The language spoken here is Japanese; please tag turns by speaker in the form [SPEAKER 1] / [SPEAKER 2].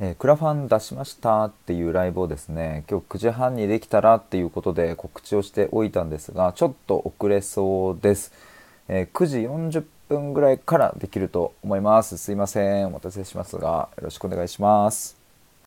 [SPEAKER 1] えー、クラファン出しましたっていうライブをですね今日9時半にできたらっていうことで告知をしておいたんですがちょっと遅れそうです、えー、9時40分ぐらいからできると思います。すいません。お待たせしますがよろしくお願いします。